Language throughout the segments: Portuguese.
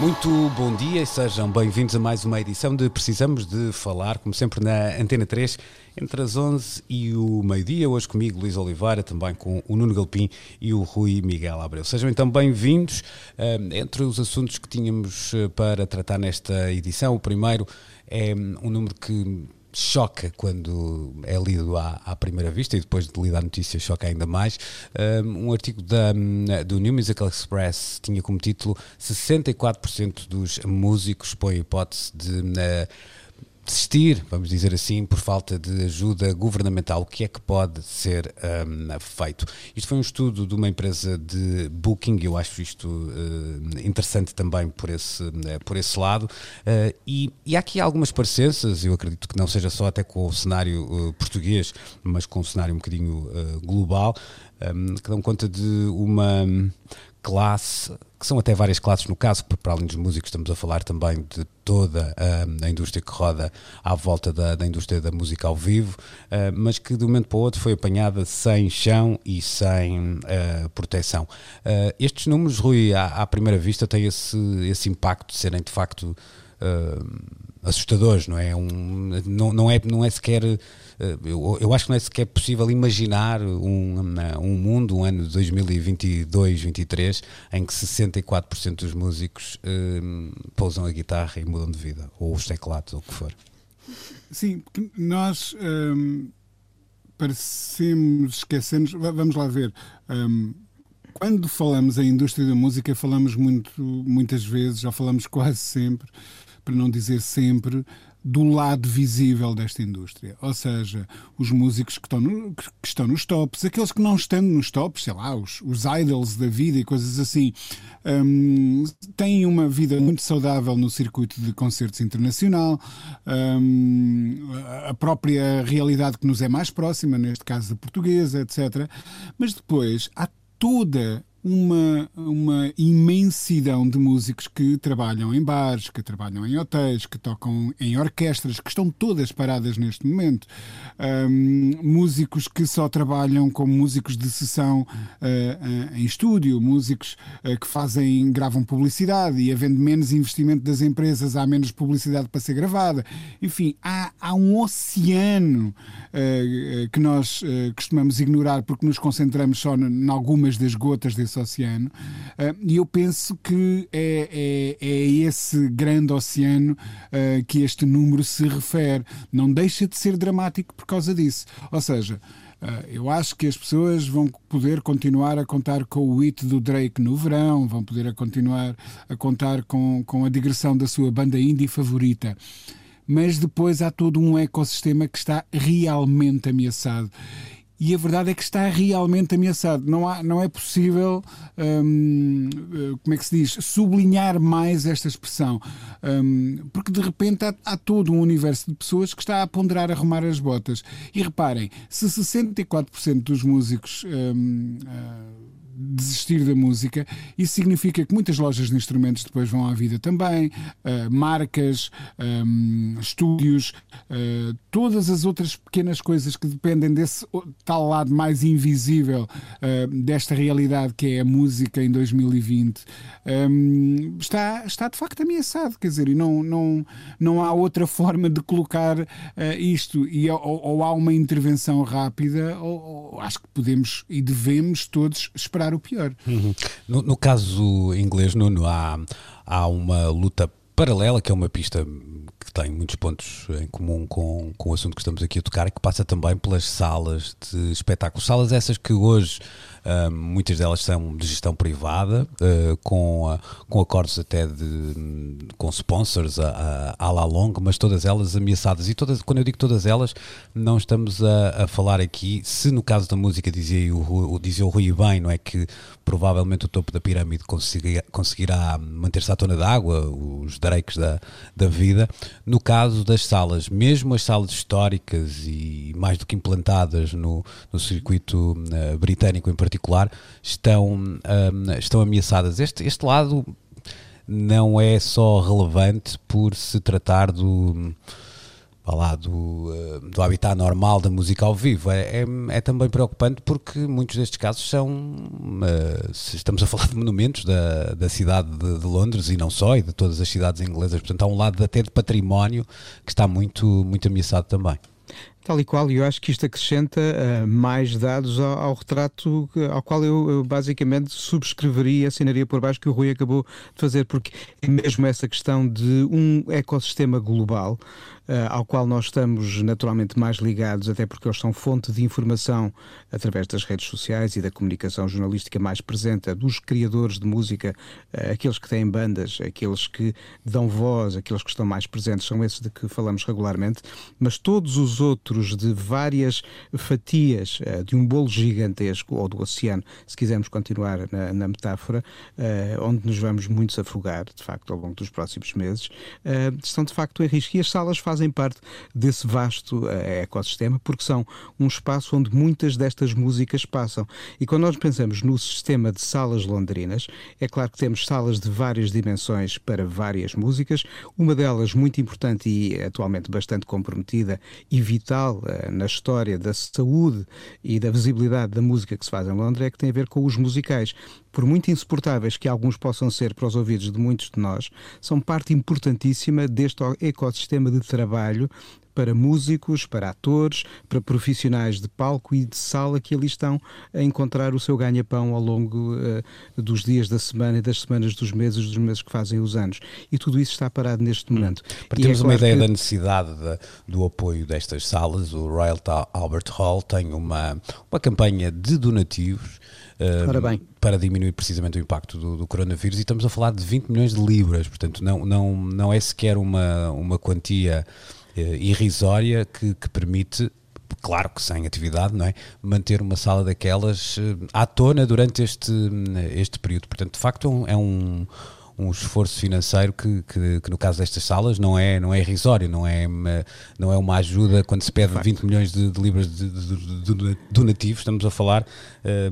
Muito bom dia e sejam bem-vindos a mais uma edição de Precisamos de Falar, como sempre na Antena 3, entre as 11 e o meio-dia. Hoje comigo, Luís Oliveira, também com o Nuno Galpim e o Rui Miguel Abreu. Sejam então bem-vindos. Uh, entre os assuntos que tínhamos eh, para tratar nesta edição, o primeiro é um número que choca quando é lido à, à, primeira vista e depois de ler a notícia choca ainda mais. Um artigo da, do New Musical Express tinha como título 64% dos músicos põem a hipótese de uh, desistir, vamos dizer assim, por falta de ajuda governamental. O que é que pode ser um, feito? Isto foi um estudo de uma empresa de booking, eu acho isto uh, interessante também por esse, uh, por esse lado. Uh, e, e, há aqui algumas parecenças, eu acredito que não seja só até com o cenário português, mas com o cenário um bocadinho global, um, que dão conta de uma classe, que são até várias classes no caso, porque para além dos músicos estamos a falar também de toda a, a indústria que roda à volta da, da, indústria da música ao vivo, uh, mas que de um momento para o outro foi apanhada sem chão e sem uh, proteção. Uh, estes números, Rui, à, à, primeira vista têm esse, esse impacto de serem de facto assustadores, não é? Um, não, não, é não é sequer. Eu, eu, acho que não é sequer possível imaginar um, um mundo, um ano de 2022-23, em que 64% dos músicos um, pousam a guitarra e mudam de vida, ou os teclados, ou o que for. Sim, porque nós um, parecemos esquecermos. Vamos lá ver. Um, quando falamos em indústria da música, falamos muito, muitas vezes, já falamos quase sempre, para não dizer sempre, do lado visível desta indústria. Ou seja, os músicos que estão, no, que estão nos tops, aqueles que não estão nos tops, sei lá, os, os idols da vida e coisas assim, um, têm uma vida muito saudável no circuito de concertos internacional, um, a própria realidade que nos é mais próxima, neste caso da portuguesa, etc. Mas depois há toda uma, uma imensidão de músicos que trabalham em bares, que trabalham em hotéis, que tocam em orquestras, que estão todas paradas neste momento. Um, músicos que só trabalham como músicos de sessão uh, uh, em estúdio, músicos uh, que fazem, gravam publicidade e havendo menos investimento das empresas, há menos publicidade para ser gravada. Enfim, há, há um oceano que nós costumamos ignorar porque nos concentramos só em algumas das gotas desse oceano. Uh, e eu penso que é, é, é esse grande oceano uh, que este número se refere. Não deixa de ser dramático por causa disso. Ou seja, Uh, eu acho que as pessoas vão poder continuar a contar com o hit do Drake no verão, vão poder a continuar a contar com, com a digressão da sua banda indie favorita. Mas depois há todo um ecossistema que está realmente ameaçado e a verdade é que está realmente ameaçado. Não, há, não é possível, hum, como é que se diz, sublinhar mais esta expressão, hum, porque de repente há, há, todo um universo de pessoas que está a ponderar arrumar as botas. E reparem, se 64% dos músicos. Hum, uh, desistir da música. Isso significa que muitas lojas de instrumentos depois vão à vida também, uh, marcas, um, estúdios, uh, todas as outras pequenas coisas que dependem desse tal lado mais invisível uh, desta realidade que é a música em 2020, um, está, está de facto ameaçado. Quer dizer, e não, não, não há outra forma de colocar isto. E, ou, ou, há uma intervenção rápida, ou, ou acho que podemos e devemos todos esperar o pior. Uhum. No, no, caso inglês, Nuno, há, há uma luta paralela, que é uma pista que tem muitos pontos em comum com, com o assunto que estamos aqui a tocar que passa também pelas salas de espetáculo. Salas essas que hoje Uh, muitas delas são de gestão privada, uh, com, uh, com acordos até de, com sponsors a la long, mas todas elas ameaçadas. E todas, quando eu digo todas elas, não estamos a, a falar aqui, se no caso da música dizia o, o, dizia o Rui bem, não é que provavelmente o topo da pirâmide conseguirá, conseguirá manter-se à tona d'água, os drakes da, da vida. No caso das salas, mesmo as salas históricas e mais do que implantadas no, no circuito uh, britânico em particular, estão, um, estão ameaçadas. Este, este lado não é só relevante por se tratar do lá, do, eh, do habitat normal da música ao vivo. É, é, é, também preocupante porque muitos destes casos são. Uh, estamos a falar de monumentos da, da cidade de, de, Londres e não só, e de todas as cidades inglesas. Portanto, há um lado até de património que está muito, muito ameaçado também. Tal e qual, e eu acho que isto acrescenta uh, mais dados ao, ao, retrato ao qual eu, eu, basicamente subscreveria, assinaria por baixo que o Rui acabou de fazer, porque é mesmo essa questão de um ecossistema global ao qual nós estamos naturalmente mais ligados, até porque eles são fonte de informação através das redes sociais e da comunicação jornalística mais presente dos criadores de música, uh, aqueles que têm bandas, aqueles que dão voz, aqueles que estão mais presentes, são esses de que falamos regularmente, mas todos os outros de várias fatias uh, de um bolo gigantesco ou do oceano, se quisermos continuar na, na metáfora, onde nos vamos muito afogar, de facto, ao longo dos próximos meses, estão de facto em risco. E as salas fazem fazem parte desse vasto uh, ecossistema, porque são um espaço onde muitas destas músicas passam. E quando nós pensamos no sistema de salas londrinas, é claro que temos salas de várias dimensões para várias músicas, uma delas muito importante e atualmente bastante comprometida e vital uh, na história da saúde e da visibilidade da música que se faz em Londres é que tem a ver com os musicais por muito insuportáveis que alguns possam ser para os ouvidos de muitos de nós, são parte importantíssima deste ecossistema de trabalho para músicos, para atores, para profissionais de palco e de sala que ali estão a encontrar o seu ganha-pão ao longo uh, dos dias da semana e das semanas dos meses, dos meses que fazem os anos. E tudo isso está parado neste hum. momento. Hum. Para termos é uma ideia que... da necessidade de, do apoio destas salas, o Royal Albert Hall tem uma, uma campanha de donativos uh, para diminuir precisamente o impacto do, do, coronavírus e estamos a falar de 20 milhões de libras, portanto não, não, não é sequer uma, uma quantia irrisória que, que permite claro que sem atividade, não é? Manter uma sala daquelas uh, à tona durante este, este período. Portanto, de facto, é um, um esforço financeiro que, que, que, no caso destas salas não é, não é irrisório, não é, uma, não é uma ajuda quando se pede 20 milhões de, de libras de, de, de, donativos, estamos a falar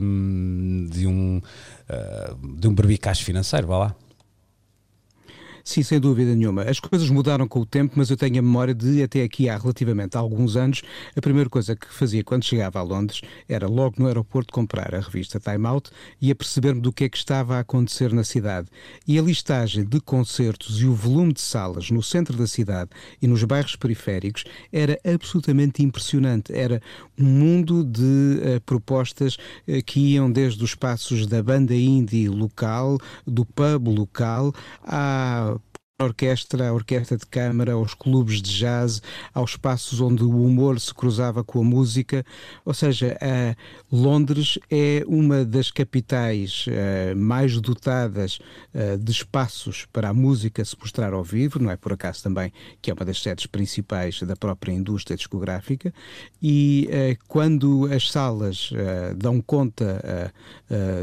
um, de um uh, de um berbicacho financeiro, vá lá. Sim, sem dúvida nenhuma. As coisas mudaram com o tempo, mas eu tenho a memória de, até aqui há relativamente alguns anos, a primeira coisa que fazia quando chegava a Londres era logo no aeroporto comprar a revista Time Out e aperceber-me do que é que estava a acontecer na cidade. E a listagem de concertos e o volume de salas no centro da cidade e nos bairros periféricos era absolutamente impressionante. Era um mundo de uh, propostas uh, que iam desde os passos da banda indie local, do pub local, a a orquestra, a orquestra de câmara, aos clubes de jazz, aos espaços onde o humor se cruzava com a música. Ou seja, Londres é uma das capitais uh, mais dotadas uh, de espaços para a música se mostrar ao vivo, não é por acaso também que é uma das sedes principais da própria indústria discográfica. E uh, quando as salas dão conta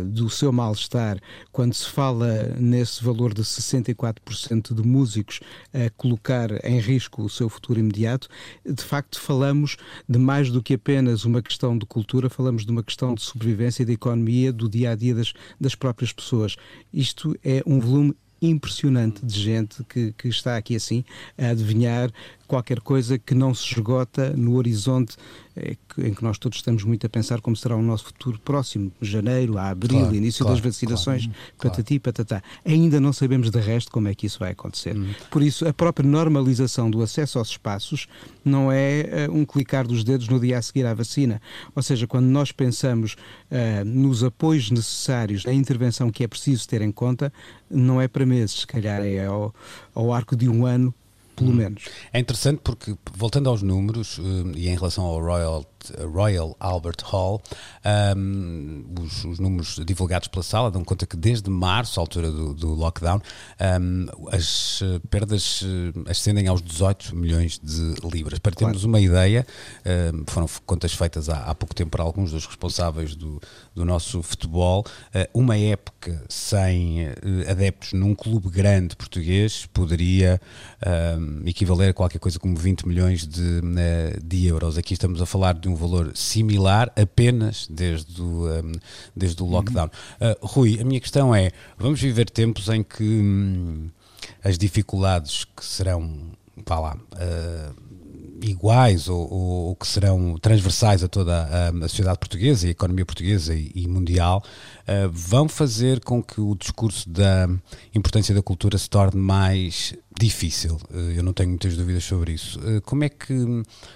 do seu mal-estar, quando se fala nesse valor de 64% de de músicos a colocar em risco o seu futuro imediato, de facto falamos de mais do que apenas uma questão de cultura, falamos de uma questão de sobrevivência, de economia, do dia a dia das, das próprias pessoas. Isto é um volume impressionante de gente que, que está aqui assim a adivinhar qualquer coisa que não se esgota no horizonte eh, em que nós todos estamos muito a pensar como será o nosso futuro próximo, janeiro, a abril, claro, início claro, das vacinações, claro, patati patatá. Ainda não sabemos de resto como é que isso vai acontecer. Hum. Por isso, a própria normalização do acesso aos espaços não é uh, um clicar dos dedos no dia a seguir à vacina. Ou seja, quando nós pensamos uh, nos apoios necessários, na intervenção que é preciso ter em conta, não é para meses, se calhar é ao, ao arco de um ano pelo hum. menos. É interessante porque, voltando aos números, uh, e em relação ao Royal Royal Albert Hall. Um, os, os, números divulgados pela sala dão conta que desde março, altura do, do lockdown, um, as perdas ascendem aos 18 milhões de libras. Para termos claro. uma ideia, um, foram contas feitas há, há, pouco tempo para alguns dos responsáveis do, do nosso futebol. Uma época sem adeptos num clube grande português poderia equivaler a qualquer coisa como 20 milhões de, de euros. Aqui estamos a falar de um valor similar apenas desde o, um, desde o lockdown. Uh, Rui, a minha questão é: vamos viver tempos em que hum, as dificuldades que serão, vá lá, uh, iguais ou, ou, que serão transversais a toda a, a sociedade portuguesa e a economia portuguesa e, e mundial, uh, vão fazer com que o discurso da importância da cultura se torne mais difícil. Uh, eu não tenho muitas dúvidas sobre isso. Uh, como, é que,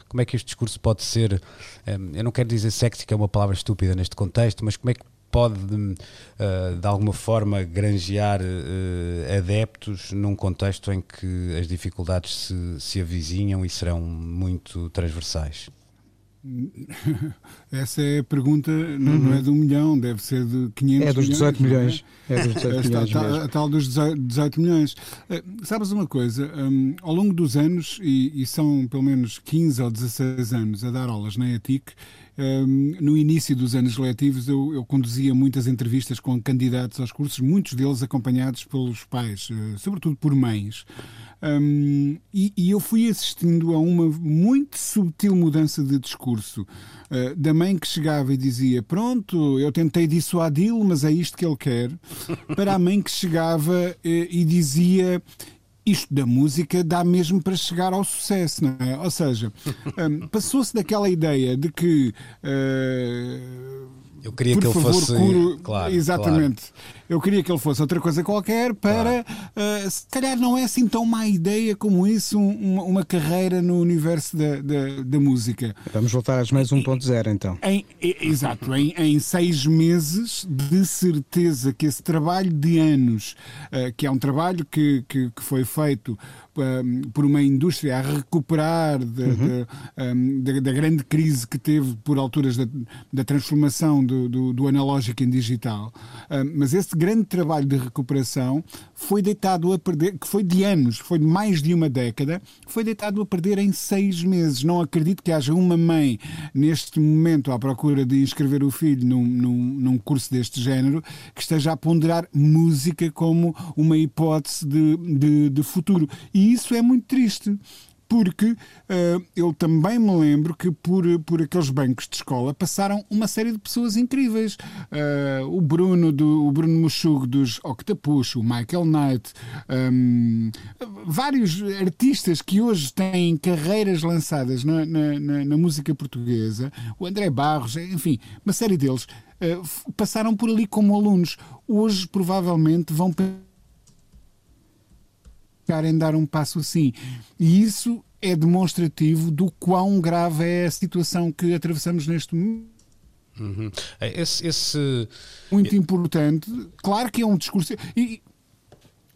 como é que este discurso pode ser, eu não quero dizer sexy, que é uma palavra estúpida neste contexto, mas como é que pode uh, de alguma forma granjear uh, adeptos num contexto em que as dificuldades se, se avizinham e serão muito transversais? Essa é a pergunta, não, uhum. não, é de um milhão, deve ser de 500 É dos 18 milhões. É? é dos 18 milhões. A, a, tal dos 18 milhões. Uh, sabes uma coisa? Um, ao longo dos anos, e, e, são pelo menos 15 ou 16 anos a dar aulas na ETIC, um, no início dos anos letivos, eu, eu, conduzia muitas entrevistas com candidatos aos cursos, muitos deles acompanhados pelos pais, uh, sobretudo por mães. Um, e, e, eu fui assistindo a uma muito subtil mudança de discurso. Uh, da mãe que chegava e dizia: Pronto, eu tentei dissuadi-lo, mas é isto que ele quer. Para a mãe que chegava uh, e dizia: isto da música dá mesmo para chegar ao sucesso, não é? Ou seja, um, passou-se daquela ideia de que. Uh, eu queria Por que ele favor, fosse. Curo... Claro, Exatamente. Claro. Eu queria que ele fosse outra coisa qualquer para. Claro. Uh, se calhar não é assim tão má ideia como isso, um, uma, carreira no universo da, da, da, música. Vamos voltar às mais 1.0 então. Em, exato. em, em seis meses, de certeza que esse trabalho de anos, uh, que é um trabalho que, que, que foi feito por uma indústria a recuperar uhum. de, da grande crise que teve por alturas da, da transformação do, do, do, analógico em digital. mas esse grande trabalho de recuperação foi deitado a perder, que foi de anos, foi de mais de uma década, foi deitado a perder em seis meses. Não acredito que haja uma mãe neste momento à procura de inscrever o filho num, num, num curso deste género que esteja a ponderar música como uma hipótese de, de, de futuro. E isso é muito triste porque uh, eu também me lembro que por, por aqueles bancos de escola passaram uma série de pessoas incríveis. Uh, o Bruno do o Bruno Muxugo dos Octopus, o Michael Knight, um, vários artistas que hoje têm carreiras lançadas na, na, na, na, música portuguesa, o André Barros, enfim, uma série deles uh, passaram por ali como alunos. Hoje provavelmente vão em dar um passo assim. E isso é demonstrativo do quão grave é a situação que atravessamos neste momento. Uhum. É, esse, esse, Muito importante. Claro que é um discurso. E,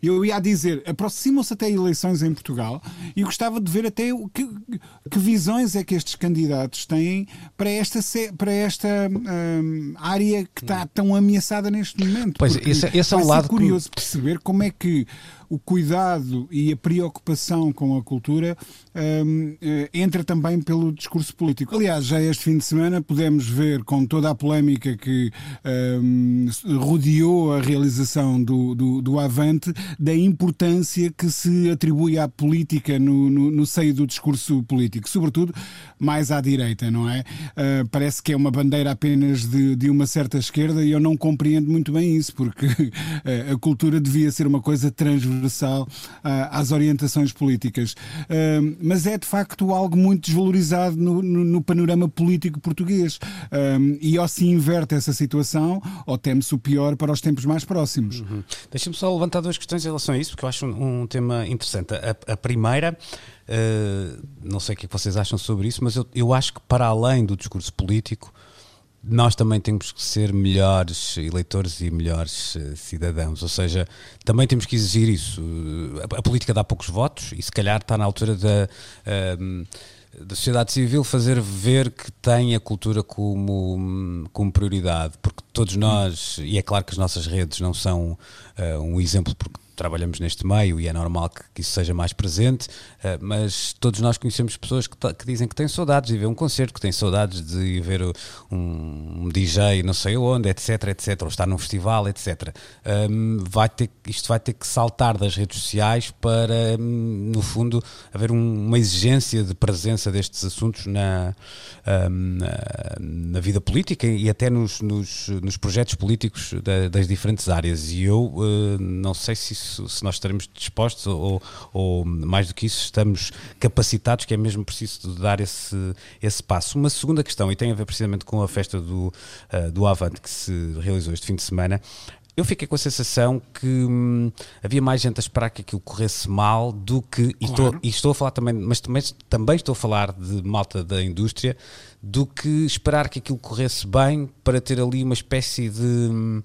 eu ia dizer, aproximam-se até eleições em Portugal e gostava de ver até o que, que visões é que estes candidatos têm para esta, para esta hum, área que está tão ameaçada neste momento. Pois, esse, esse é um lado curioso que... perceber como é que o cuidado e a preocupação com a cultura um, eh, entra também pelo discurso político. Aliás, já este fim de semana pudemos ver com toda a polémica que um, rodeou a realização do, do, do, Avante, da importância que se atribui à política no, no, no seio do discurso político, sobretudo mais à direita, não é? Uh, parece que é uma bandeira apenas de, de uma certa esquerda e eu não compreendo muito bem isso, porque a cultura devia ser uma coisa transversal transversal ah, às orientações políticas. Ah, mas é de facto algo muito desvalorizado no, no, no panorama político português. Ah, e ou se inverte essa situação, ou teme-se o pior para os tempos mais próximos. Uhum. Deixa-me só levantar duas questões em relação a isso, porque eu acho um, um tema interessante. A, a primeira. Uh, não sei o que é vocês acham sobre isso, mas eu, eu acho que para além do discurso político, nós também temos que ser melhores eleitores e melhores uh, cidadãos, ou seja, também temos que exigir isso. A, política dá poucos votos e se calhar está na altura de, uh, da sociedade civil fazer ver que tem a cultura como, como prioridade, porque todos nós, e é claro que as nossas redes não são uh, um exemplo, porque trabalhamos neste meio e é normal que, que isso seja mais presente, uh, mas todos nós conhecemos pessoas que, que, dizem que têm saudades de ver um concerto, que têm saudades de ver um, um DJ não sei onde, etc, etc, ou estar num festival, etc. Um, vai ter, isto vai ter que saltar das redes sociais para, um, no fundo, haver um, uma exigência de presença destes assuntos na, na, na, vida política e até nos, nos, nos projetos políticos da, das diferentes áreas. E eu uh, não sei se isso isso, se nós estaremos dispostos ou, ou, mais do que isso, estamos capacitados, que é mesmo preciso dar esse, esse passo. Uma segunda questão, e tem a ver precisamente com a festa do, uh, do Avante que se realizou este fim de semana, eu fiquei com a sensação que hum, havia mais gente a esperar que aquilo corresse mal do que. Claro. E, estou, e, estou, a falar também, mas também, também estou a falar de malta da indústria, do que esperar que aquilo corresse bem para ter ali uma espécie de. Uh,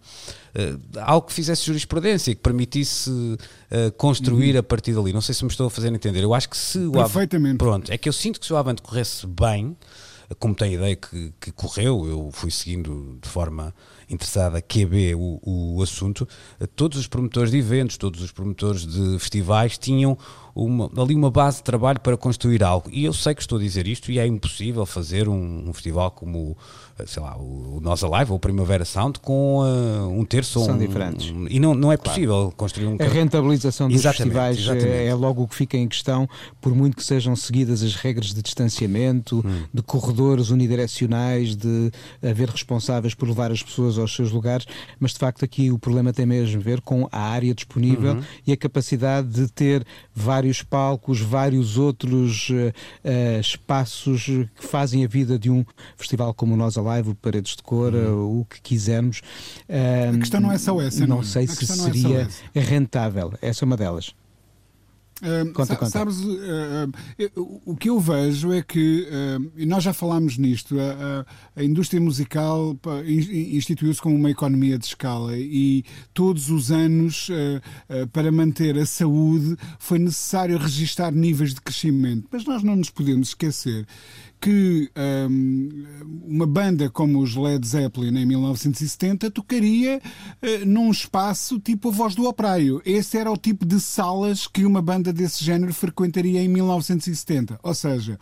algo que fizesse jurisprudência, que permitisse uh, construir uhum. a partir dali. Não sei se me estou a fazer entender. Eu acho que se o Perfeitamente. pronto, é que eu sinto que se o Avante corresse bem, como tem a ideia que, que correu, eu fui seguindo de forma interessada QB o, o assunto, todos os promotores de eventos, todos os promotores de festivais tinham uma, ali uma base de trabalho para construir algo. E eu sei que estou a dizer isto e é impossível fazer um, um festival como sei lá, o, o Nós Alive ou o Primavera Sound com uh, um terço São um, diferentes. Um, e não, não é possível claro. construir um. A rentabilização dos exatamente, festivais exatamente. é logo o que fica em questão, por muito que sejam seguidas as regras de distanciamento, hum. de corredores unidirecionais, de haver responsáveis por levar as pessoas aos seus lugares, mas de facto aqui o problema tem mesmo a ver com a área disponível uhum. e a capacidade de ter vários palcos, vários outros uh, uh, espaços que fazem a vida de um festival como Nós Alive live, Paredes de Cor, uhum. o que quisermos. a questão não é só essa, não, não sei se é seria é rentável. Essa é uma delas. Uh, conta, conta. Sabes, uh, uh, o que eu vejo é que, e nós já falámos nisto, a indústria musical instituiu-se como uma economia de escala e todos os anos, para manter a saúde, foi necessário registar níveis de crescimento. Mas nós não nos podemos esquecer que um, uma banda como os Led Zeppelin em 1970 tocaria uh, num espaço tipo a Voz do Operário. Esse era o tipo de salas que uma banda desse género frequentaria em 1970. Ou seja,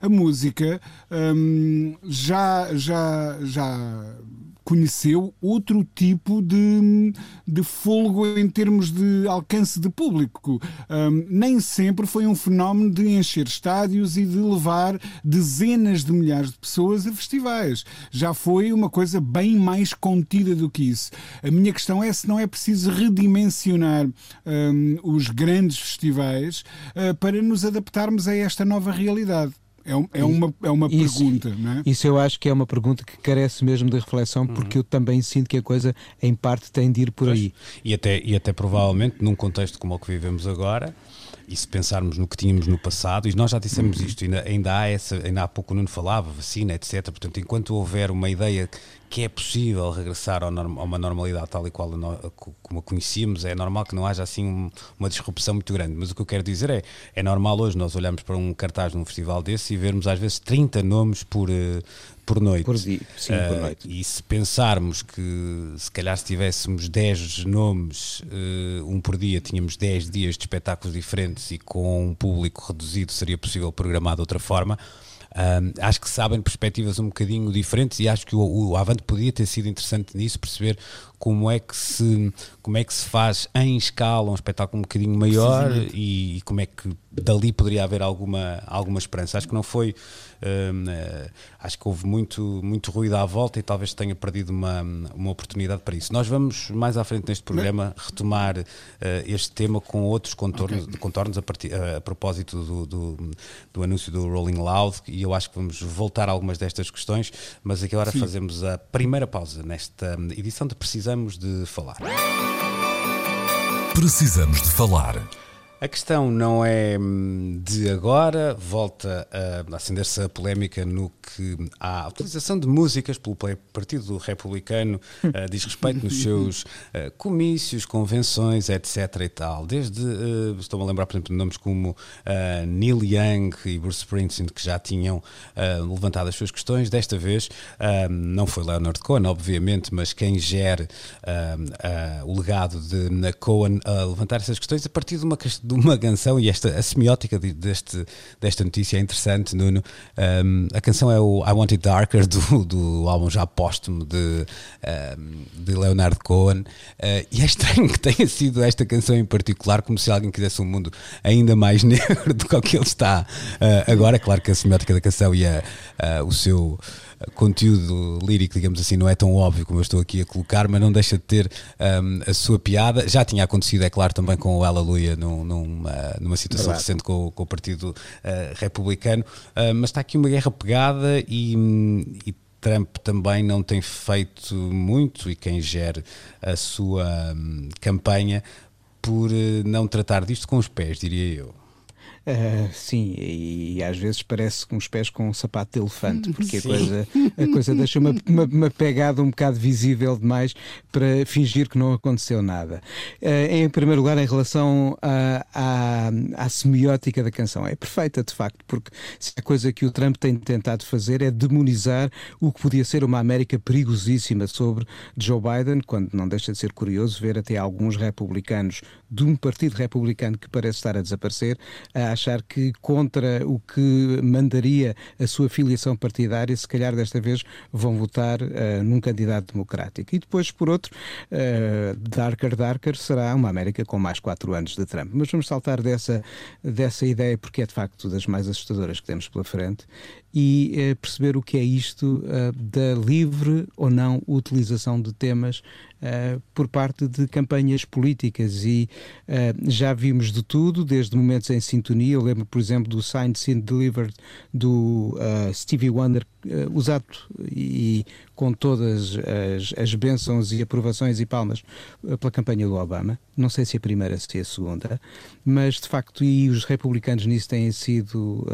a música um, já, já, já conheceu outro tipo de, de folgo em termos de alcance de público. Um, nem sempre foi um fenómeno de encher estádios e de levar dezenas de milhares de pessoas a festivais. Já foi uma coisa bem mais contida do que isso. A minha questão é se não é preciso redimensionar um, os grandes festivais uh, para nos adaptarmos a esta nova realidade. É, é uma, é uma isso, pergunta, não é? Isso eu acho que é uma pergunta que carece mesmo de reflexão, porque uhum. eu também sinto que a coisa, em parte, tem de ir por pois. aí. E até, e até provavelmente, num contexto como o que vivemos agora, e se pensarmos no que tínhamos no passado, e nós já dissemos isto, ainda, ainda, há essa, ainda há pouco o Nuno falava, vacina, etc. Portanto, enquanto houver uma ideia que é possível regressar a uma normalidade tal e qual como a conhecíamos, é normal que não haja assim uma disrupção muito grande. Mas o que eu quero dizer é, é normal hoje nós olharmos para um cartaz num festival desse e vermos às vezes 30 nomes por, eh, por noite. Por dia, sim, uh, por noite. E se pensarmos que se calhar se tivéssemos 10 nomes, uh, um por dia, tínhamos 10 dias de espetáculos diferentes e com um público reduzido seria possível programar de outra forma. Um, acho que sabem perspectivas um bocadinho diferentes e acho que o, o Avante podia ter sido interessante nisso, perceber como é que se, como é que se faz em escala um espetáculo um bocadinho maior e, e, como é que dali poderia haver alguma, alguma esperança. Acho que não foi. uh, acho que houve muito, muito ruído à volta e talvez tenha perdido uma, uma oportunidade para isso. Nós vamos mais à frente neste programa retomar uh, este tema com outros contornos, okay. contornos a, partir, a propósito do, do, do, anúncio do Rolling Loud e eu acho que vamos voltar a algumas destas questões, mas aqui agora Sim. fazemos a primeira pausa nesta edição de Precisamos de Falar. Precisamos de Falar A questão não é hum, de agora, volta a acender-se a polémica no que a utilização de músicas pelo Partido Republicano uh, diz respeito nos seus uh, comícios, convenções, etc. e tal. Desde, uh, estou-me a lembrar, por exemplo, de nomes como Neil Young e Bruce Springsteen, que já tinham levantado as suas questões. Desta vez, não foi Leonard Cohen, obviamente, mas quem gere o legado de Cohen a levantar essas questões a partir de uma, de uma canção, e esta, a semiótica deste, desta notícia é interessante, Nuno. Um, a canção é o I Want It Darker, do, do álbum já póstumo de, um, de Leonard Cohen. Uh, e é estranho que tenha sido esta canção em particular, como se alguém quisesse um mundo ainda mais negro do que o que ele está uh, agora. Claro que a semiótica da canção e a, uh, o seu conteúdo lírico, digamos assim, não é tão óbvio como eu estou aqui a colocar, mas não deixa de ter um, a sua piada. Já tinha acontecido, é claro, também com o Aleluia num, numa, numa situação Verdade. recente com, com, o Partido uh, Republicano, uh, mas está aqui uma guerra pegada e, e Trump também não tem feito muito e quem gere a sua campanha por uh, não tratar disto com os pés, diria eu. Uh, sim, e, e, às vezes parece com os pés com um sapato de elefante, porque a coisa, a coisa deixa uma, uma, uma, pegada um bocado visível demais para fingir que não aconteceu nada. Uh, em primeiro lugar, em relação à, à, à semiótica da canção, é perfeita de facto, porque a coisa que o Trump tem tentado fazer é demonizar o que podia ser uma América perigosíssima sobre Joe Biden, quando não deixa de ser curioso ver até alguns republicanos de um partido republicano que parece estar a desaparecer a achar que contra o que mandaria a sua filiação partidária, se calhar desta vez vão votar uh, num candidato democrático. E depois, por outro, uh, Darker Darker será uma América com mais quatro anos de Trump. Mas vamos saltar dessa, dessa ideia porque é de facto das mais assustadoras que temos pela frente e uh, perceber o que é isto da livre ou não utilização de temas Uh, por parte de campanhas políticas e uh, já vimos de tudo, desde momentos em sintonia. Eu lembro, por exemplo, do Signed, Sin Delivered do uh, Stevie Wonder, usado e com todas as, as bênçãos e aprovações e palmas pela campanha do Obama. Não sei se a primeira, se a segunda, mas de facto, e os republicanos nisso têm sido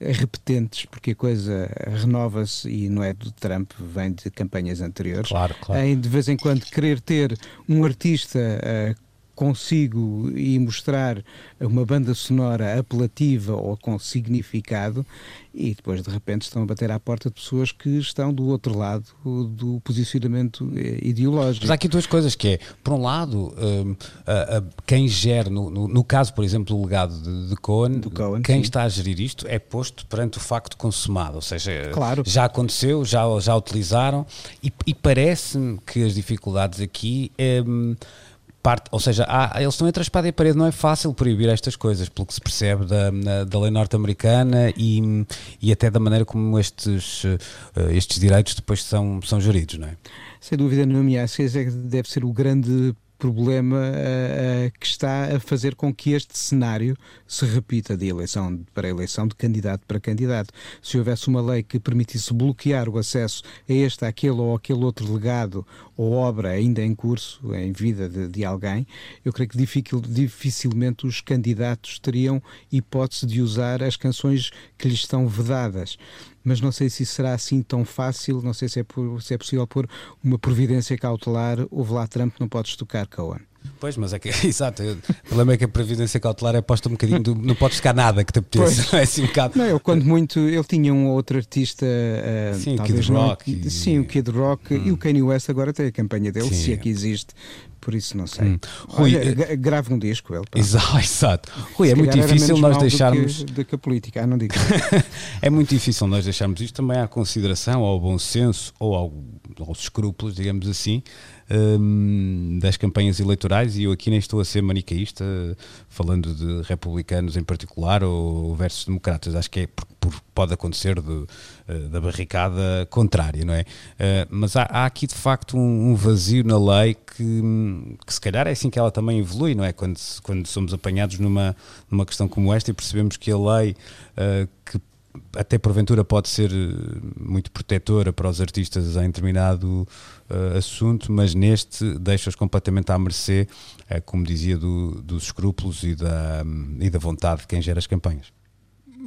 repetentes, porque a coisa renova-se e não é do Trump, vem de campanhas anteriores. Claro, claro. Em de vez em quando querer ter um artista uh, consigo e mostrar uma banda sonora apelativa ou com significado e depois de repente estão a bater à porta de pessoas que estão do outro lado do posicionamento eh, ideológico. Mas há aqui duas coisas que é, por um lado, um, a, a, quem gera, no, no, no, caso, por exemplo, do legado de, de Cohen, Cohen quem sim. está a gerir isto é posto perante o facto consumado, ou seja, claro. já aconteceu, já, já utilizaram e, e parece-me que as dificuldades aqui... Um, parte, ou seja, há, eles estão entre a espada e a parede, não é fácil proibir estas coisas, pelo que se percebe da, da lei norte-americana e, e até da maneira como estes, uh, estes direitos depois são, são geridos, não é? Sem dúvida e acho que deve ser o grande problema uh, que está a fazer com que este cenário se repita de eleição para eleição, de candidato para candidato. Se houvesse uma lei que permitisse bloquear o acesso a este, aquele ou aquele outro legado ou obra ainda em curso, em vida de, de alguém, eu creio que dificil, dificilmente os candidatos teriam hipótese de usar as canções que lhes estão vedadas mas não sei se isso será assim tão fácil, não sei se é, por, se é possível pôr uma providência cautelar, houve lá Trump, não podes tocar Cohen. Pois, mas é que, exato, o problema é que a previdência cautelar é posta um bocadinho, do, não podes tocar nada que te apeteça, não é assim um bocado. Não, eu quando muito, ele tinha um outro artista, uh, sim, o Kid Rock. Não, e... Sim, o Kid Rock hum. e o Kanye West agora tem a campanha dele, sim. se é que existe, por isso não sei. Hum. Rui, Olha, uh, grave um disco ele. Exato, exato. Rui, é muito difícil nós deixarmos. Do que, do que a política, ah, não digo. é muito difícil nós deixarmos isto também à consideração, ao bom senso ou ao, aos escrúpulos, digamos assim, das campanhas eleitorais. E eu aqui nem estou a ser manicaísta, falando de republicanos em particular ou versus democratas. Acho que é por, por pode acontecer eh, da barricada contrária, não é? Uh, mas há, há, aqui de facto um, um, vazio na lei que, que se calhar é assim que ela também evolui, não é? Quando, quando somos apanhados numa, numa questão como esta e percebemos que a lei uh, que até porventura pode ser muito protetora para os artistas em determinado uh, assunto, mas neste deixa-os completamente à mercê, uh, como dizia, do, dos escrúpulos e da, e da vontade de quem gera as campanhas.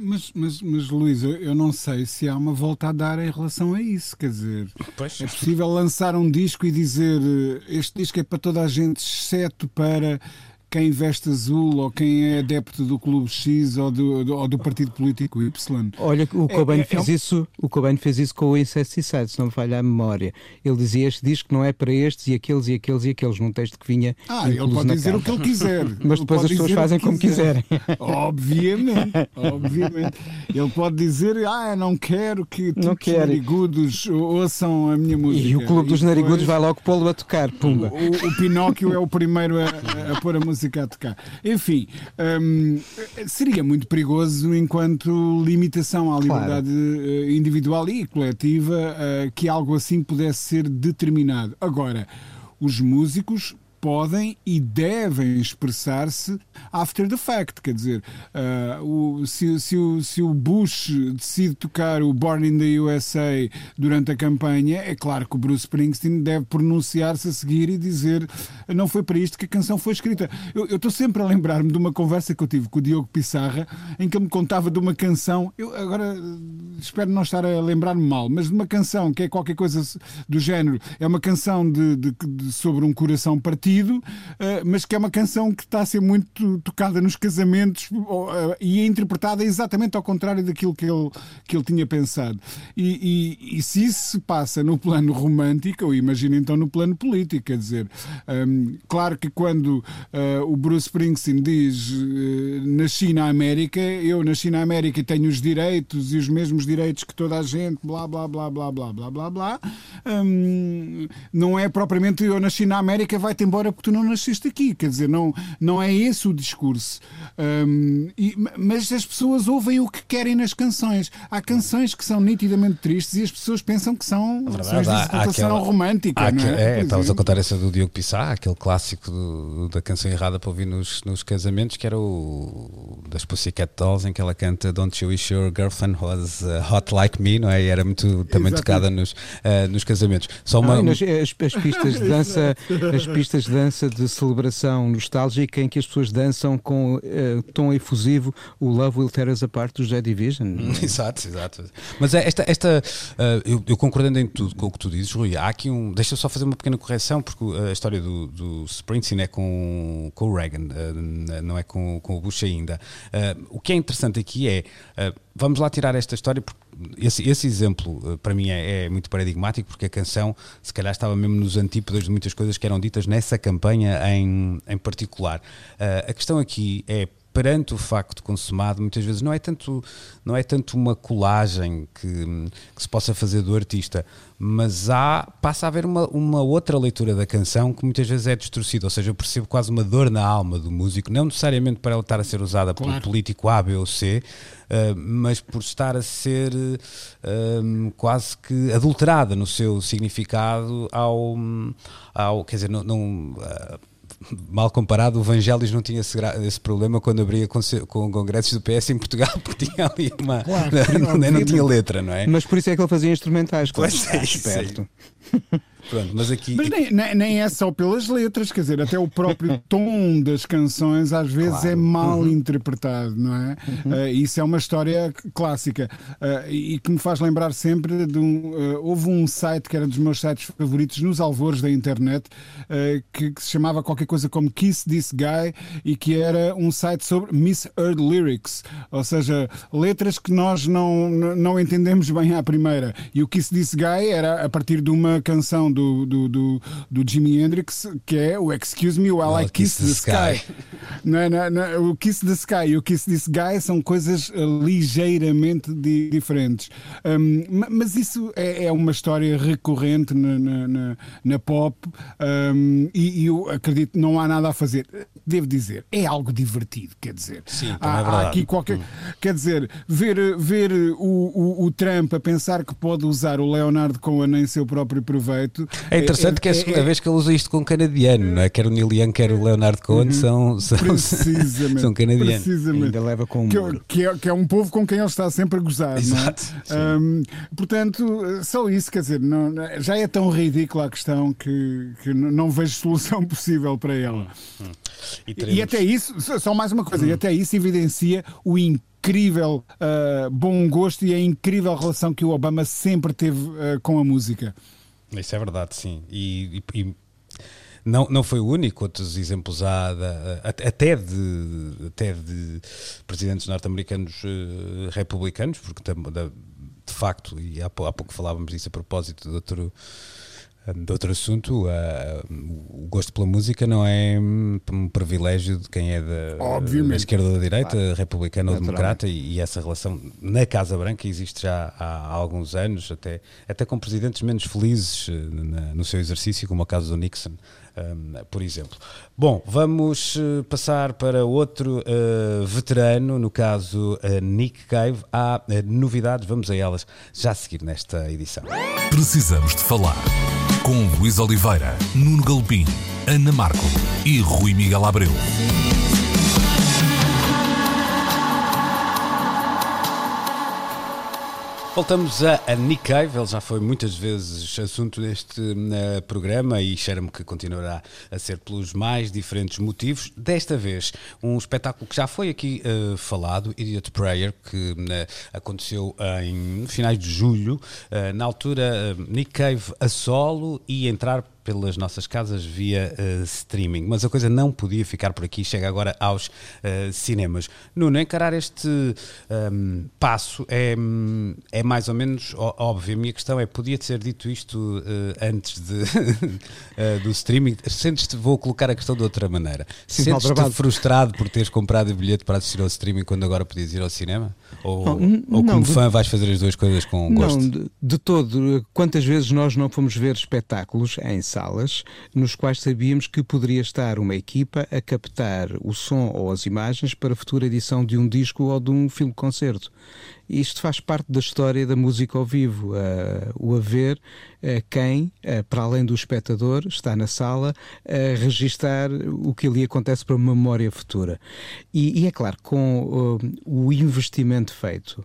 Mas, mas, mas Luís, eu não sei se há uma volta a dar em relação a isso. Quer dizer, pois. é possível lançar um disco e dizer este disco é para toda a gente, exceto para quem veste azul ou quem é adepto do clube X ou do, do, ou do partido político Y. Olha, o Cobain, é, é, fez, é... Isso, o Cobain fez isso com o Incesticide, se não me falha a memória. Ele dizia este disco não é para estes e aqueles e aqueles e aqueles, num texto que vinha. Ah, ele pode dizer capa. o que ele quiser. Mas depois as pessoas fazem como quiserem. Obviamente, obviamente. Ele pode dizer, ah, não quero que não os narigudos ouçam a minha música. E o clube dos depois... narigudos vai logo pô-lo a tocar, pumba. O, o, o Pinóquio é o primeiro a, a pôr a música música a tocar. Enfim, um, seria muito perigoso enquanto limitação à liberdade claro. Eh, individual e coletiva uh, que algo assim pudesse ser determinado. Agora, os músicos podem e devem expressar-se after the fact. Quer dizer, uh, o, se, se, o, se o Bush decide tocar o Born in the USA durante a campanha, é claro que o Bruce Springsteen deve pronunciar-se a seguir e dizer não foi para isto que a canção foi escrita. Eu estou sempre a lembrar-me de uma conversa que eu tive com o Diogo Pissarra em que ele me contava de uma canção, eu agora espero não estar a lembrar-me mal, mas de uma canção que é qualquer coisa do género, é uma canção de, de, de sobre um coração partido eh, mas que é uma canção que está a ser muito tocada nos casamentos eh, e é interpretada exatamente ao contrário daquilo que ele, que ele tinha pensado. E, e, e se isso se passa no plano romântico, eu imagino então no plano político, quer dizer, um, ehm, claro que quando uh, o Bruce Springsteen diz uh, nasci na América, eu na América e tenho os direitos e os mesmos direitos que toda a gente, blá blá blá blá blá blá blá blá, um, não é propriamente eu na América, vai-te embora embora porque tu não nasceste aqui. Quer dizer, não, não é esse o discurso. Um, e, mas as pessoas ouvem o que querem nas canções. Há canções que são nitidamente tristes e as pessoas pensam que são é canções de exaltação romântica. Há, não é? é estavas a contar essa do Diogo Pissá, aquele clássico do, da canção errada para ouvir nos, nos casamentos, que era o das Pussycat Dolls, em que ela canta Don't You Wish Your Girlfriend Was uh, Hot Like Me, não é? E era muito também Exatamente. tocada nos, uh, nos casamentos. Só uma, ah, nas, as, as pistas de dança, as pistas de dança de celebração nostálgica em que as pessoas dançam com uh, tom efusivo o Love Will Tear Us Apart do Joy Division. exato, exato. Mas é esta, esta uh, eu, eu, concordando em tudo com o que tu dizes, Rui, há aqui um. Deixa eu só fazer uma pequena correção, porque a história do, do Springsteen é com, com o Reagan, uh, não é com, com o Bush ainda. o que é interessante aqui é vamos lá tirar esta história, porque esse, esse exemplo eh, para mim é, é, muito paradigmático, porque a canção se calhar estava mesmo nos antípodas de muitas coisas que eram ditas nessa campanha em, em particular. Uh, a questão aqui é perante o facto consumado, muitas vezes não é tanto, não é tanto uma colagem que, que se possa fazer do artista, mas há, passa a haver uma, uma outra leitura da canção que muitas vezes é distorcida, ou seja, eu percebo quase uma dor na alma do músico, não necessariamente para ela estar a ser usada claro. pelo político A, B ou C, uh, mas por estar a ser uh, quase que adulterada no seu significado ao, ao quer dizer, não, não uh, mal comparado, o Vangelis não tinha esse, esse problema quando abria com, com congressos do PS em Portugal, porque tinha ali uma. Claro, não, não, não, tinha letra, não é? Mas por isso é que ele fazia instrumentais, claro. Pois é, esperto. Pronto, mas aqui. Mas nem, nem, nem, é só pelas letras, quer dizer, até o próprio tom das canções às vezes é claro. é mal uhum. interpretado, não é? Uhum. Uh, isso é uma história clássica uh, e que me faz lembrar sempre de um. Uh, houve um site que era dos meus sites favoritos nos alvores da internet que, que, se chamava qualquer coisa como Kiss This Guy e que era um site sobre misheard lyrics, ou seja, letras que nós não, não entendemos bem à primeira. E o Kiss This Guy era a partir de uma canção do, do, do, do Jimi Hendrix, que é o Excuse Me While I Kiss, the, the Sky. sky. não, não, não, o Kiss the Sky e o Kiss This Guy são coisas uh, ligeiramente di diferentes. Um, mas isso é, é, uma história recorrente na, na, na, na pop um, e, e eu acredito que não há nada a fazer devo dizer, é algo divertido, quer dizer. Sim, há, é há aqui qualquer. Hum. Quer dizer, ver, ver o, o, o, Trump a pensar que pode usar o Leonardo Cohen em seu próprio proveito. É interessante é, que é a segunda é, vez que ele usa isto com um canadiano, não é? Quer o Neil Young, quer o Leonardo Cohen, uhum. são, são, são canadianos. Precisamente. Ainda leva com um que, que, é, que é um povo com quem ele está sempre a gozar. Exato. É? Um, portanto, só isso, quer dizer, não, já é tão ridícula a questão que, que não vejo solução possível para ela. Hum, hum. E, teremos... e, até isso, só mais uma coisa, hum. e até isso evidencia o incrível uh, bom gosto e a incrível relação que o Obama sempre teve uh, com a música. Isso é verdade, sim. E, e, e, não, não foi o único, outros exemplos há até, de, até de presidentes norte-americanos uh, republicanos, porque de facto, e há, pouco falávamos disso a propósito de outro de outro assunto, uh, o gosto pela música não é um privilégio de quem é da, da esquerda ou da direita, republicano ou democrata, e, e, essa relação na Casa Branca existe já há, há alguns anos, até, até com presidentes menos felizes uh, na, no seu exercício, como o caso do Nixon. Um, por exemplo. Bom, vamos uh, passar para outro uh, veterano, no caso uh, Nick Cave. Há novidades, vamos a elas já a seguir nesta edição. Precisamos de falar com Luís Oliveira, Nuno Galpim, Ana Marco e Rui Miguel Abreu. Voltamos a, a Nick Cave, ele já foi muitas vezes assunto deste uh, programa e cheira-me que continuará a ser pelos mais diferentes motivos. Desta vez, um espetáculo que já foi aqui uh, falado, Idiot Prayer, que uh, aconteceu em finais de julho. na altura, Nick Cave a solo e entrar pelas nossas casas via uh, streaming. Mas a coisa não podia ficar por aqui, chega agora aos uh, cinemas. Nuno, encarar este um, ehm, passo é, é mais ou menos óbvio. A minha questão é: podia ser dito isto uh, antes de, do streaming? Sentes-te, vou colocar a questão de outra maneira. Sentes-te frustrado por teres comprado o bilhete para assistir ao streaming quando agora podias ir ao cinema? Ou, não, ou como de, fã vais fazer as duas coisas com gosto? Não, de, de todo. Quantas vezes nós não fomos ver espetáculos em salas nos quais sabíamos que poderia estar uma equipa a captar o som ou as imagens para futura edição de um disco ou de um filme-concerto. Isto faz parte da história da música ao vivo, uh, o haver uh, quem, uh, para além do espectador, está na sala a registar o que ali acontece para uma memória futura. E, e é claro, com o investimento feito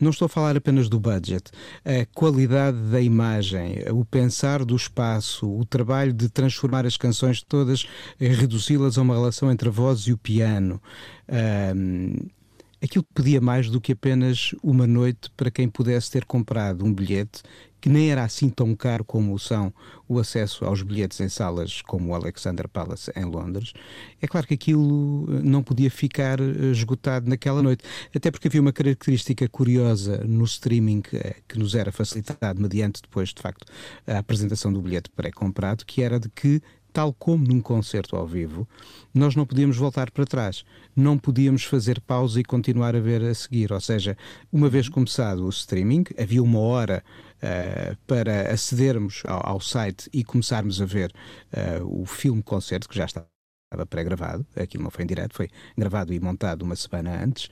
não estou a falar apenas do budget, a qualidade da imagem, o pensar do espaço, o trabalho de transformar as canções todas, reduzi-las a uma relação entre a voz e o piano. Uh, aquilo pedia mais do que apenas uma noite para quem pudesse ter comprado um bilhete que nem era assim tão caro como são o acesso aos bilhetes em salas como o Alexander Palace em Londres. É claro que aquilo eh, não podia ficar eh, esgotado naquela noite, até porque havia uma característica curiosa no streaming eh, que nos era facilitado mediante depois, de facto, a apresentação do bilhete pré-comprado, que era de que tal como num concerto ao vivo, nós não podíamos voltar para trás. Não podíamos fazer pausa e continuar a ver a seguir. Ou seja, uma vez começado o streaming, havia uma hora uh, para acedermos ao, ao, site e começarmos a ver uh, o filme-concerto, que já está estava pré-gravado, aquilo não foi em direto, foi gravado e montado uma semana antes,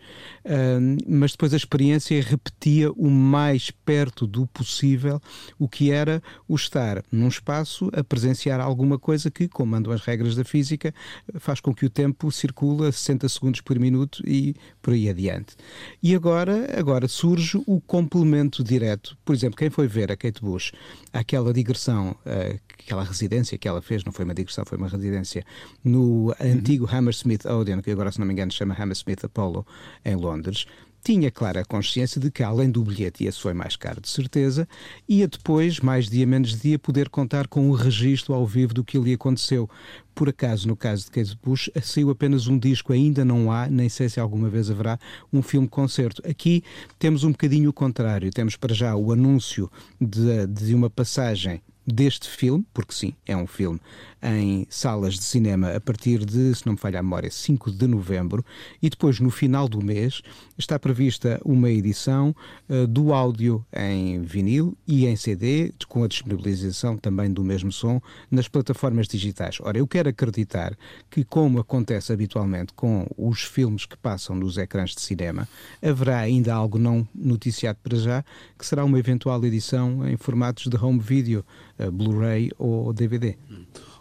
uh, mas depois a experiência repetia o mais perto do possível o que era o estar num espaço a presenciar alguma coisa que, como mandam as regras da física, faz com que o tempo circule a 60 segundos por minuto e por aí adiante. E agora, agora surge o complemento direto. Por exemplo, quem foi ver a Kate Bush, aquela digressão, uh, aquela residência que ela fez, não foi uma digressão, foi uma residência no o antigo Hammersmith Odeon, que agora, se não me engano, chama Hammersmith Apollo, em Londres, tinha clara consciência de que, além do bilhete, esse foi mais caro de certeza, ia depois, mais dia menos dia, poder contar com o registro ao vivo do que ali aconteceu. Por acaso, no caso de Kate Bush, saiu apenas um disco, ainda não há, nem sei se alguma vez haverá, um filme-concerto. Aqui temos um bocadinho o contrário. Temos para já o anúncio de, de uma passagem deste filme, porque sim, é um filme em salas de cinema a partir de, se não me falha a memória, 5 de novembro e depois no final do mês está prevista uma edição uh, do áudio em vinil e em CD, com a disponibilização também do mesmo som nas plataformas digitais. Ora, eu quero acreditar que, como acontece habitualmente com os filmes que passam nos ecrãs de cinema, haverá ainda algo não noticiado para já, que será uma eventual edição em formatos de home video, uh, Blu-ray ou DVD.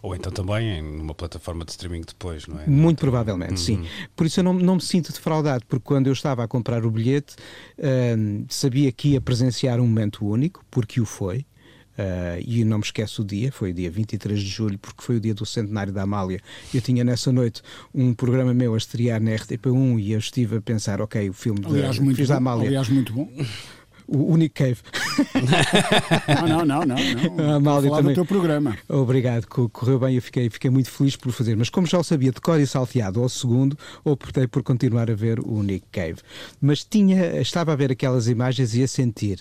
Ou então também em uma plataforma de streaming depois, não é? Muito provavelmente, uhum. sim. Por isso eu não, não me sinto defraudado, porque quando eu estava a comprar o bilhete, uh, sabia que ia presenciar um momento único, porque o foi. Uh, e não me esqueço o dia, foi o dia 23 de julho, porque foi o dia do centenário da Amália. Eu tinha nessa noite um programa meu a estrear na RTP1 e eu estive a pensar, ok, o filme aliás, de, muito bom, da Amália. Aliás, muito bom. O Unique Cave. não, não, não, não. não. A Amália também. do teu programa. Obrigado, correu bem, eu fiquei, fiquei muito feliz por fazer. Mas como já o sabia de cor e salteado ao segundo, optei por continuar a ver o Unique Cave. Mas tinha, estava a ver aquelas imagens e a sentir,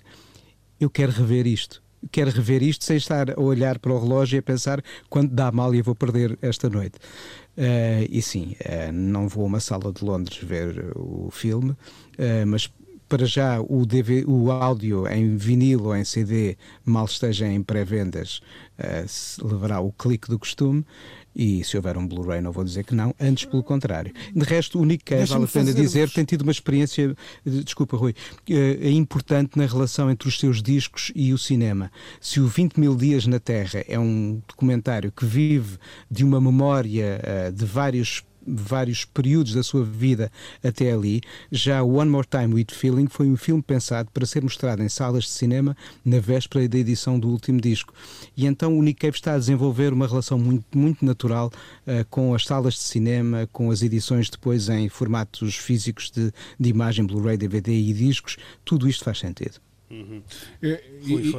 eu quero rever isto quero rever isto sem estar a olhar para o relógio e a pensar quando dá mal e vou perder esta noite. Uh, e sim, uh, não vou a uma sala de Londres ver o filme, uh, mas para já o, DV, o áudio em vinil ou em CD, mal esteja em pré-vendas, levará o clique do costume. E se houver um Blu-ray, não vou dizer que não, antes pelo contrário. De resto, o Nick Cave, vale a pena dizer, tem tido uma experiência, desculpa, Rui, é importante na relação entre os seus discos e o cinema. Se o 20 mil dias na Terra é um documentário que vive de uma memória eh, de vários vários períodos da sua vida até ali. Já One More Time with Feeling foi um filme pensado para ser mostrado em salas de cinema na véspera da edição do último disco. E então o Nick Cave está a desenvolver uma relação muito, muito natural uh, com as salas de cinema, com as edições depois em formatos físicos de, de imagem, Blu-ray, DVD e discos. Tudo isto faz sentido. Uhum. E,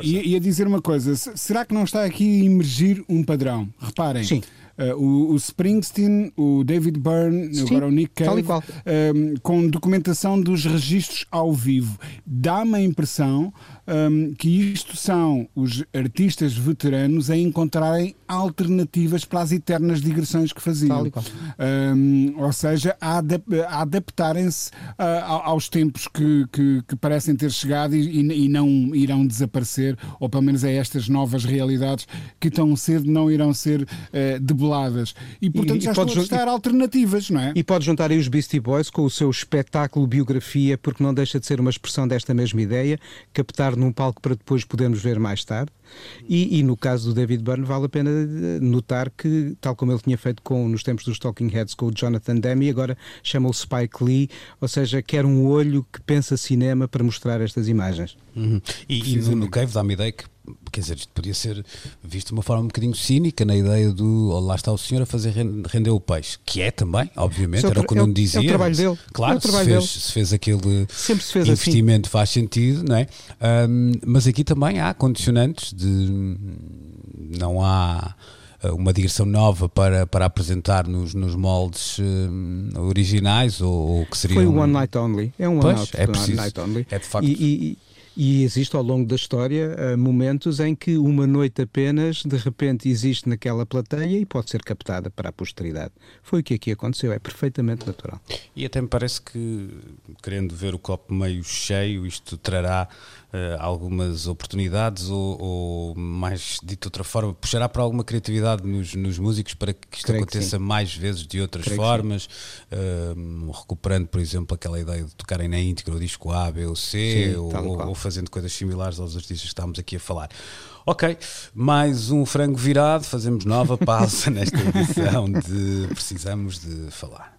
e, e, a dizer uma coisa, será que não está aqui a emergir um padrão? Reparem. Sim. Uh, o, o, Springsteen, o David Byrne, Sim, agora o Nick Cave, um, ehm, com documentação dos registros ao vivo. Dá-me a impressão um, que isto são os artistas veteranos a encontrarem alternativas para as eternas digressões que faziam. Um, ou seja, a, adap a adaptarem-se uh, aos tempos que, que, que, parecem ter chegado e, e, não irão desaparecer, ou pelo menos a estas novas realidades que tão cedo não irão ser uh, E portanto e, já estão a alternativas, não é? E pode juntar aí os Beastie Boys com o seu espetáculo biografia, porque não deixa de ser uma expressão desta mesma ideia, captar num palco para depois podermos ver mais tarde. E, e, no caso do David Byrne, vale a pena eh, notar que, tal como ele tinha feito com, nos tempos dos Talking Heads com o Jonathan Demme, agora chama o Spike Lee, ou seja, quer um olho que pensa cinema para mostrar estas imagens. Uhum. E, e no, no Cave dá-me ideia que quer dizer, isto podia ser visto de uma forma um bocadinho cínica, na ideia do oh, lá está o senhor a fazer render o peixe, que é também, obviamente, é era o que o Nuno dizia. É o trabalho dele. Claro, é se, fez, se fez aquele Sempre se fez assim. investimento assim. faz sentido, não é? Um, mas aqui também há condicionantes de não há eh, uma digressão nova para, para apresentar nos, nos moldes uh, originais ou, ou que seria foi um one night only. É um pois, one é preciso, night only. É de facto. E, e, e existe ao longo da história uh, momentos em que uma noite apenas, de repente, existe naquela plateia e pode ser captada para a posteridade. Foi o que aqui aconteceu, é perfeitamente natural. E até me parece que, querendo ver o copo meio cheio, isto trará uh, algumas oportunidades ou, ou, mais dito de outra forma, puxará para alguma criatividade nos, nos músicos para que isto Creio aconteça que mais vezes de outras Creio formas, uh, recuperando, por exemplo, aquela ideia de tocarem na íntegra o disco A, B ou C, sim, ou, ou fazendo coisas similares aos artistas que estávamos aqui a falar. Ok, mais um frango virado, fazemos nova pausa nesta edição de Precisamos de Falar.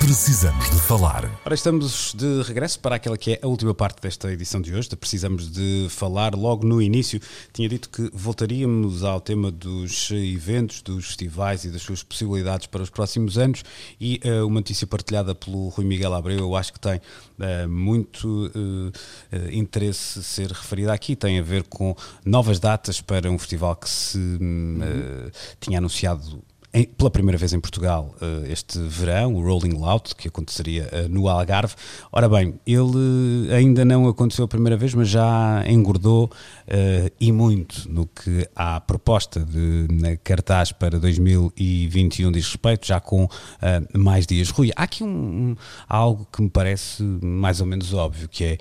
Precisamos de falar. Ora, estamos de regresso para aquela que é a última parte desta edição de hoje, de Precisamos de Falar. Logo no início, tinha dito que voltaríamos ao tema dos eventos, dos festivais e das suas possibilidades para os próximos anos e uh, uma notícia partilhada pelo Rui Miguel Abreu, eu acho que tem uh, muito uh, interesse ser referida aqui, tem a ver com novas datas para um festival que se uhum. tinha anunciado em, pela primeira vez em Portugal uh, este verão, o Rolling Loud, que aconteceria uh, no Algarve. Ora bem, ele ainda não aconteceu a primeira vez, mas já engordou e muito no que à proposta de cartaz para 2021 diz respeito, já com mais dias. Rui, há aqui um, algo que me parece mais ou menos óbvio, que é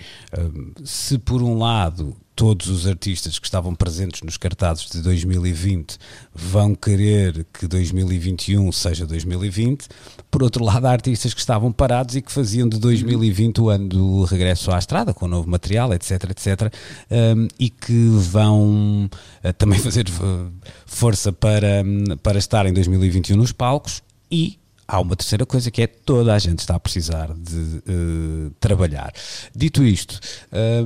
se por um lado todos os artistas que estavam presentes nos cartazes de 2020 vão querer que 2021 seja 2020. Por outro lado, há artistas que estavam parados e que faziam de 2020 o ano do regresso à estrada, com novo material, etc, etc, um, e que vão uh, também fazer uh, força para, um, para estar em 2021 nos palcos e há uma terceira coisa que é toda a gente está a precisar de uh, trabalhar. Dito isto,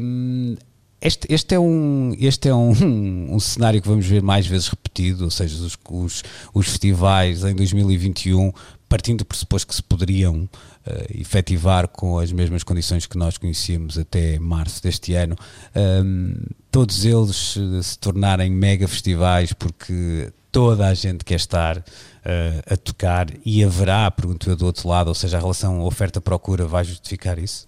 um, este, este, é, um, este é um, um, cenário que vamos ver mais vezes repetido, ou seja, os, os, os festivais em 2021, partindo do pressuposto que se poderiam uh, efetivar com as mesmas condições que nós conhecíamos até março deste ano, um, ehm, todos eles uh, se tornarem mega festivais porque toda a gente quer estar uh, a tocar e haverá, pergunto eu do outro lado, ou seja, a relação oferta-procura vai justificar isso?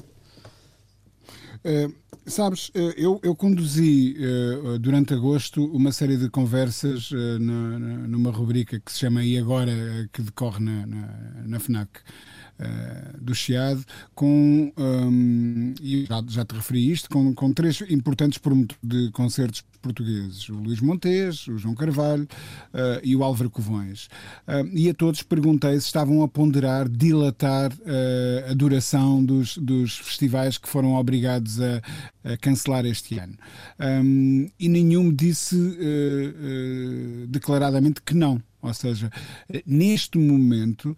Uh, sabes, uh, eu, eu conduzi uh, durante agosto uma série de conversas numa rubrica que se chama E Agora, que decorre na, na, na FNAC. Uh, do Chiado, com, um, e já, já, te referi isto, com, com três importantes promotores de concertos portugueses, o Luís Montes, o João Carvalho uh, e o Álvaro Covões. Uh, e a todos perguntei se estavam a ponderar dilatar a duração dos, dos festivais que foram obrigados a, a cancelar este ano. Um, e nenhum me disse declaradamente que não. Ou seja, neste momento,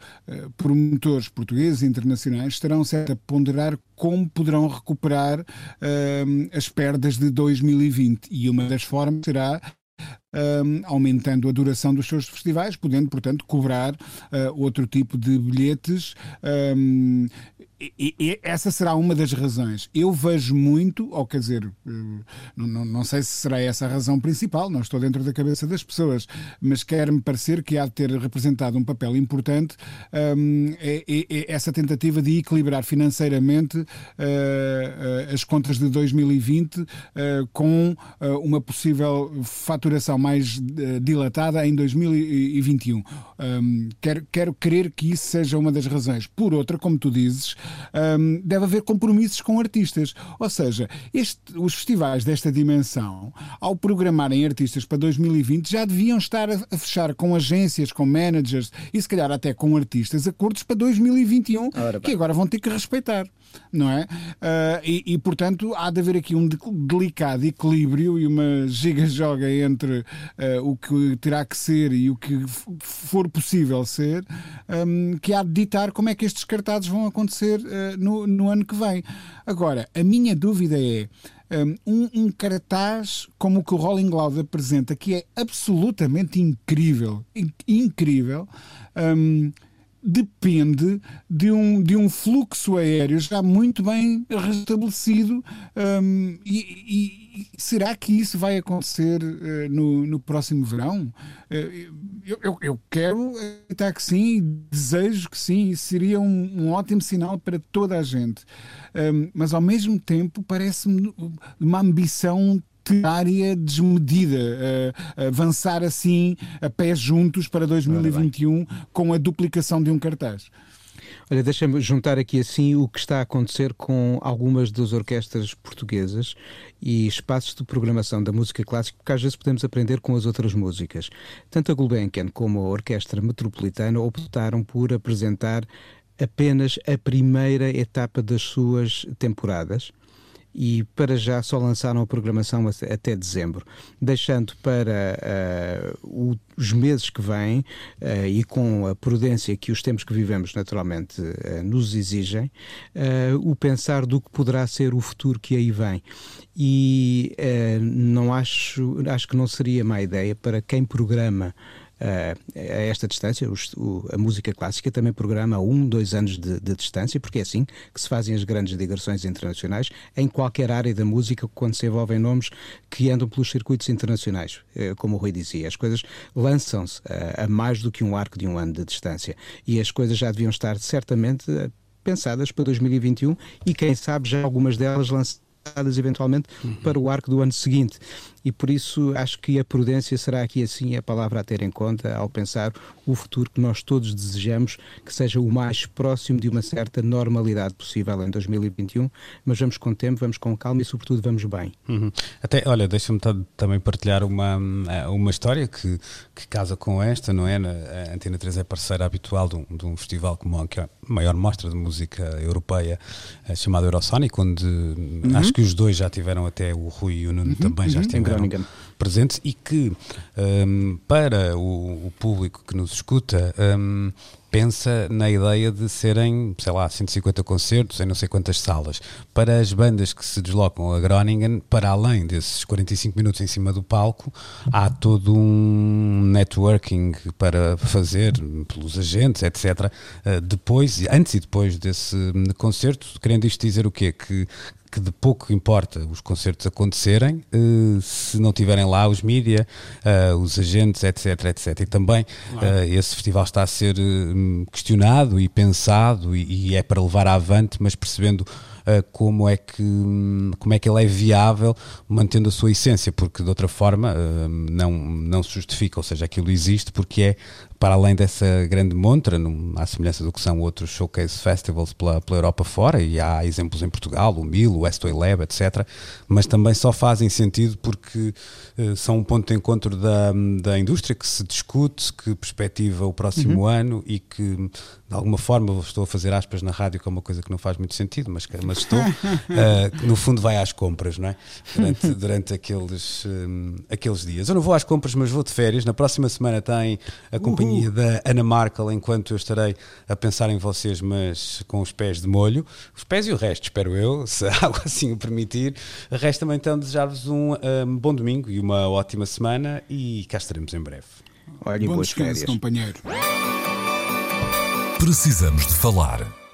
promotores portugueses e internacionais estarão certo a ponderar como poderão recuperar uh, as perdas de 2020. E uma das formas será um, aumentando a duração dos seus festivais, podendo, portanto, cobrar uh, outro tipo de bilhetes. Um, e, e, essa será uma das razões. Eu vejo muito, ou quer dizer, eh, não, não, sei se será essa a razão principal, não estou dentro da cabeça das pessoas, mas quer-me parecer que há de ter representado um papel importante um, é, é, é essa tentativa de equilibrar financeiramente uh, uh, as contas de 2020 uh, com uma possível faturação mais dilatada em 2021. Um, quero, quero crer que isso seja uma das razões. Por outra, como tu dizes, um, deve haver compromissos com artistas. Ou seja, este, os festivais desta dimensão, ao programarem artistas para 2020, já deviam estar a, fechar com agências, com managers e se calhar até com artistas acordos para 2021, Ora, que agora vão ter que respeitar não é? Uh, e, e, portanto, há de haver aqui um delicado equilíbrio e uma giga-joga entre uh, o que terá que ser e o que for possível ser, um, que há de ditar como é que estes cartazes vão acontecer uh, no, no ano que vem. Agora, a minha dúvida é. Um, um, cartaz como o que o Rolling Loud apresenta, que é absolutamente incrível, incrível, um, depende de um, de um fluxo aéreo já muito bem restabelecido. Um, e, e, será que isso vai acontecer uh, no, no próximo verão? Uh, eu, eu, quero acreditar que sim, desejo que sim, isso seria um, um ótimo sinal para toda a gente. Um, mas ao mesmo tempo parece-me uma ambição área desmedida, uh, avançar assim a pés juntos para 2021 com a duplicação de um cartaz. Olha, deixa-me juntar aqui assim o que está a acontecer com algumas das orquestras portuguesas e espaços de programação da música clássica, porque às vezes podemos aprender com as outras músicas. Tanto a Gulbenkian como a Orquestra Metropolitana optaram por apresentar apenas a primeira etapa das suas temporadas e para já só lançaram a programação até dezembro, deixando para uh, os meses que vêm uh, e com a prudência que os tempos que vivemos naturalmente uh, nos exigem, o pensar do que poderá ser o futuro que aí vem. E não acho, acho que não seria má ideia para quem programa a esta distância. Os, o, a música clássica também programa a um, dois anos de, de, distância, porque é assim que se fazem as grandes digressões internacionais em qualquer área da música quando se envolvem nomes que andam pelos circuitos internacionais. Uh, como o Rui dizia, as coisas lançam-se uh, a mais do que um arco de um ano de distância e as coisas já deviam estar certamente pensadas para 2021 e quem sabe já algumas delas lançadas eventualmente uhum. para o arco do ano seguinte e por isso acho que a prudência será aqui assim a palavra a ter em conta ao pensar o futuro que nós todos desejamos que seja o mais próximo de uma certa normalidade possível em 2021, mas vamos com tempo, vamos com calma e sobretudo vamos bem. Uhum. Até, olha, deixa-me também partilhar uma, uma história que, que casa com esta, não é? A Antena 3 é parceira habitual de um, de um festival como que é a maior mostra de música europeia eh, chamado Eurosonic, onde uhum. acho que os dois já tiveram até o Rui e o Nuno uhum. também já uhum. estiveram Presentes e que um, para o, o, público que nos escuta um, pensa na ideia de serem, sei lá, 150 concertos em não sei quantas salas. Para as bandas que se deslocam a Groningen, para além desses 45 minutos em cima do palco, há todo um networking para fazer pelos agentes, etc. Uh, depois, antes e depois desse concerto, querendo isto dizer o quê? Que que de pouco importa os concertos acontecerem uh, se não tiverem lá os mídia, uh, os agentes, etc, etc. E também uh, esse festival está a ser questionado e pensado e, e, é para levar avante, mas percebendo como é que como é que ele é viável mantendo a sua essência porque de outra forma não não se justifica ou seja aquilo existe porque é para além dessa grande montra, à semelhança do que são outros showcase festivals pela, pela Europa fora, e há exemplos em Portugal, o Mil, o Westway Lab, etc., mas também só fazem sentido porque uh, são um ponto de encontro da, da indústria que se discute, que perspectiva o próximo uhum. ano e que, de alguma forma, estou a fazer aspas na rádio, que é uma coisa que não faz muito sentido, mas, mas estou, uh, no fundo vai às compras, não é? Durante, durante aqueles, um, aqueles dias. Eu não vou às compras, mas vou de férias. Na próxima semana tem a companhia companhia da Ana Markel enquanto eu estarei a pensar em vocês, mas com os pés de molho. Os pés e o resto, espero eu, se algo assim o permitir. Resta-me então desejar-vos um, um, bom domingo e uma ótima semana e cá estaremos em breve. Olha, Bom boas descanso, férias. companheiro. Precisamos de falar.